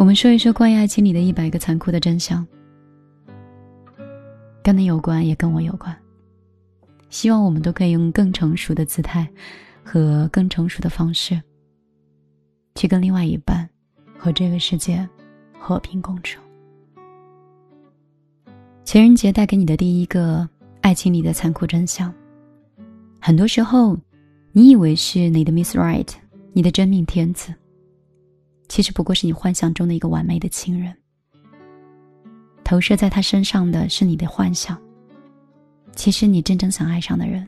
我们说一说关于爱情里的一百个残酷的真相，跟你有关，也跟我有关。希望我们都可以用更成熟的姿态和更成熟的方式，去跟另外一半和这个世界和平共处。情人节带给你的第一个爱情里的残酷真相，很多时候，你以为是你的 Miss Right，你的真命天子。其实不过是你幻想中的一个完美的情人，投射在他身上的是你的幻想。其实你真正想爱上的人，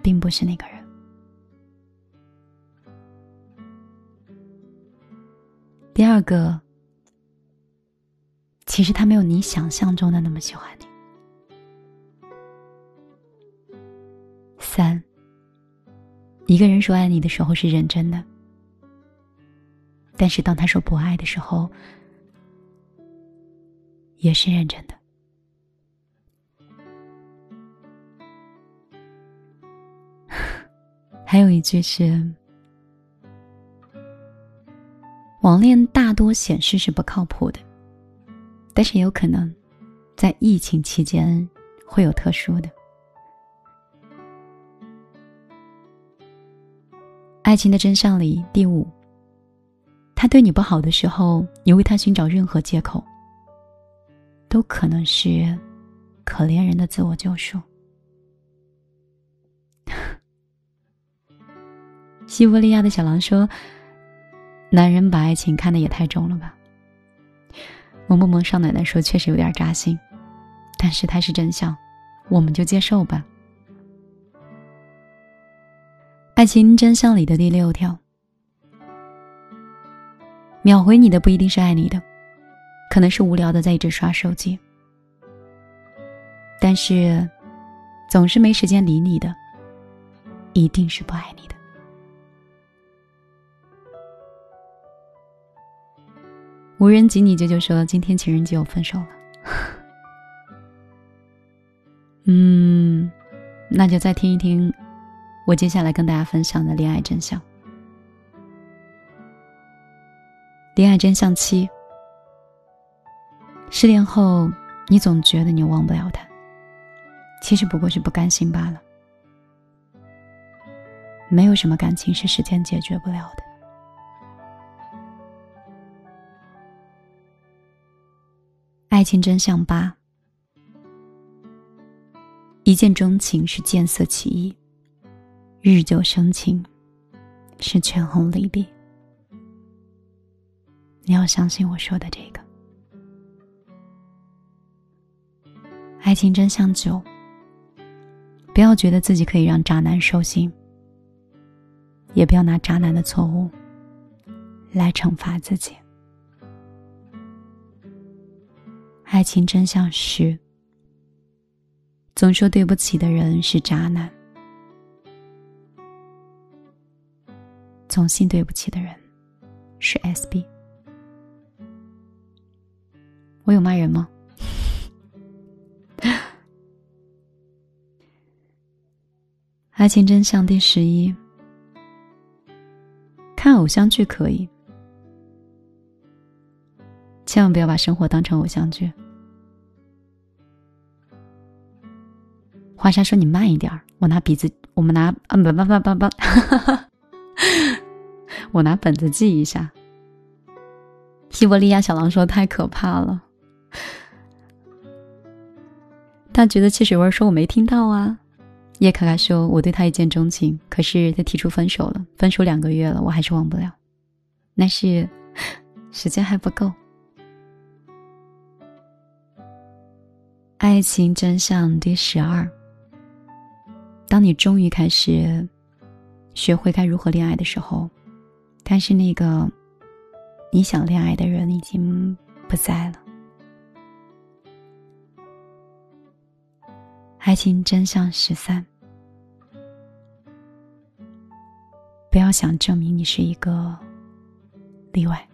并不是那个人。第二个，其实他没有你想象中的那么喜欢你。三，一个人说爱你的时候是认真的。但是当他说不爱的时候，也是认真的。还有一句是：网恋大多显示是不靠谱的，但是也有可能在疫情期间会有特殊的。爱情的真相里第五。他对你不好的时候，你为他寻找任何借口，都可能是可怜人的自我救赎。西伯利亚的小狼说：“男人把爱情看得也太重了吧？”萌萌萌少奶奶说：“确实有点扎心，但是它是真相，我们就接受吧。”爱情真相里的第六条。秒回你的不一定是爱你的，可能是无聊的在一直刷手机。但是，总是没时间理你的，一定是不爱你的。无人及你舅舅说：“今天情人节我分手了。”嗯，那就再听一听我接下来跟大家分享的恋爱真相。恋爱真相七：失恋后，你总觉得你忘不了他，其实不过是不甘心罢了。没有什么感情是时间解决不了的。爱情真相八：一见钟情是见色起意，日久生情是权衡利弊。你要相信我说的这个。爱情真相九：不要觉得自己可以让渣男收心，也不要拿渣男的错误来惩罚自己。爱情真相十：总说对不起的人是渣男，总信对不起的人是 SB。我有骂人吗？爱情真相第十一：看偶像剧可以，千万不要把生活当成偶像剧。华莎说：“你慢一点，我拿笔子，我们拿啊不不不不不，我拿本子记一下。”西伯利亚小狼说：“太可怕了。” 他觉得汽水味说：“我没听到啊。”叶卡卡说：“我对他一见钟情，可是他提出分手了，分手两个月了，我还是忘不了。那是时间还不够。”爱情真相第十二：当你终于开始学会该如何恋爱的时候，但是那个你想恋爱的人已经不在了。爱情真相十三：不要想证明你是一个例外。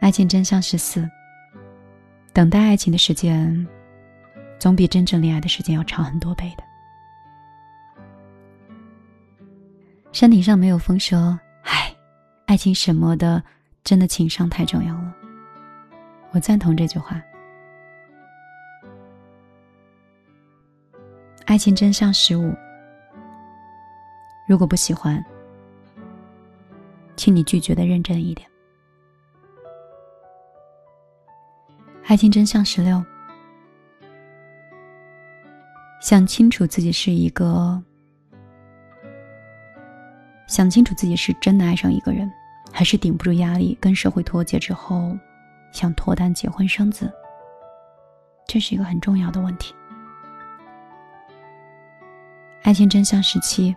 爱情真相十四：等待爱情的时间，总比真正恋爱的时间要长很多倍的。山顶上没有风说：“唉，爱情什么的，真的情商太重要了。”我赞同这句话。爱情真相十五：如果不喜欢，请你拒绝的认真一点。爱情真相十六：想清楚自己是一个。想清楚自己是真的爱上一个人，还是顶不住压力跟社会脱节之后，想脱单结婚生子。这是一个很重要的问题。爱情真相时期，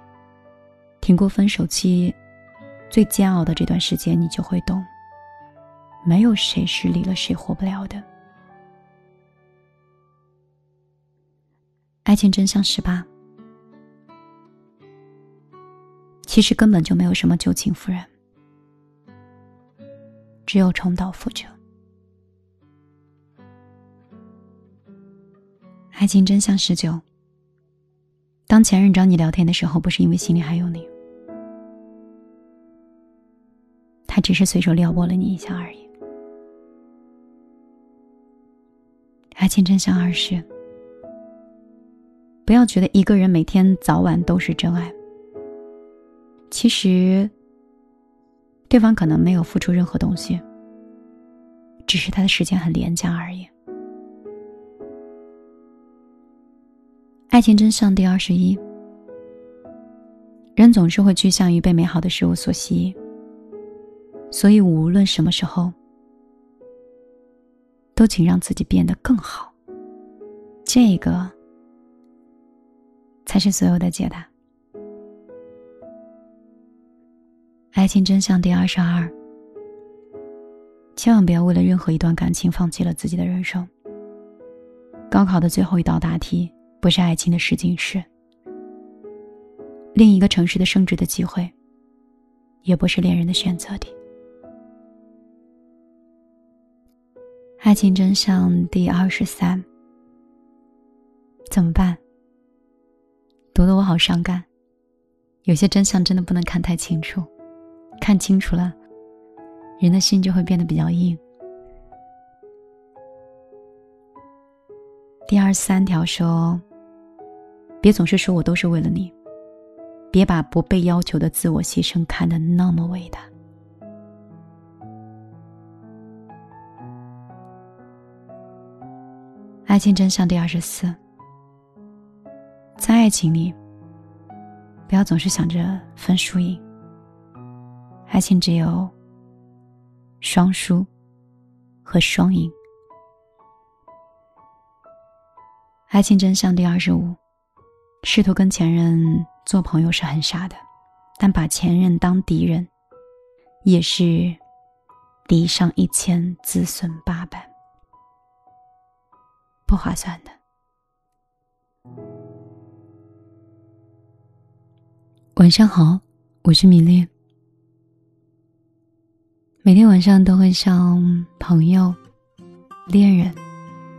挺过分手期最煎熬的这段时间，你就会懂，没有谁是离了谁活不了的。爱情真相十八。其实根本就没有什么旧情复燃，只有重蹈覆辙。爱情真相十九：当前任找你聊天的时候，不是因为心里还有你，他只是随手撩拨了你一下而已。爱情真相二十：不要觉得一个人每天早晚都是真爱。其实，对方可能没有付出任何东西，只是他的时间很廉价而已。爱情真相第二十一：人总是会趋向于被美好的事物所吸引，所以无论什么时候，都请让自己变得更好。这个才是所有的解答。爱情真相第二十二：千万不要为了任何一段感情放弃了自己的人生。高考的最后一道大题不是爱情的试金石，另一个城市的升职的机会，也不是恋人的选择题。爱情真相第二十三：怎么办？读得我好伤感，有些真相真的不能看太清楚。看清楚了，人的心就会变得比较硬。第二十三条说：“别总是说我都是为了你，别把不被要求的自我牺牲看得那么伟大。”爱情真相第二十四：在爱情里，不要总是想着分输赢。爱情只有双输和双赢。爱情真相第二十五：试图跟前任做朋友是很傻的，但把前任当敌人，也是敌上一千，自损八百，不划算的。晚上好，我是米粒。每天晚上都会像朋友、恋人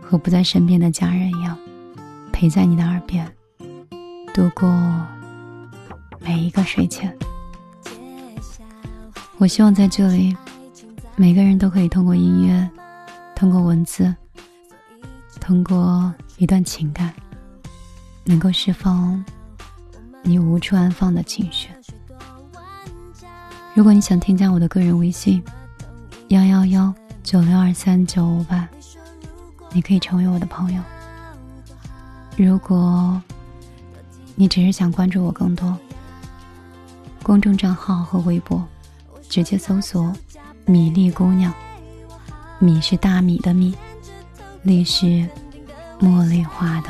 和不在身边的家人一样，陪在你的耳边，度过每一个睡前。我希望在这里，每个人都可以通过音乐、通过文字、通过一段情感，能够释放你无处安放的情绪。如果你想添加我的个人微信。幺幺幺九六二三九五八，你可以成为我的朋友。如果你只是想关注我更多，公众账号和微博，直接搜索“米粒姑娘”。米是大米的米，粒是茉莉花的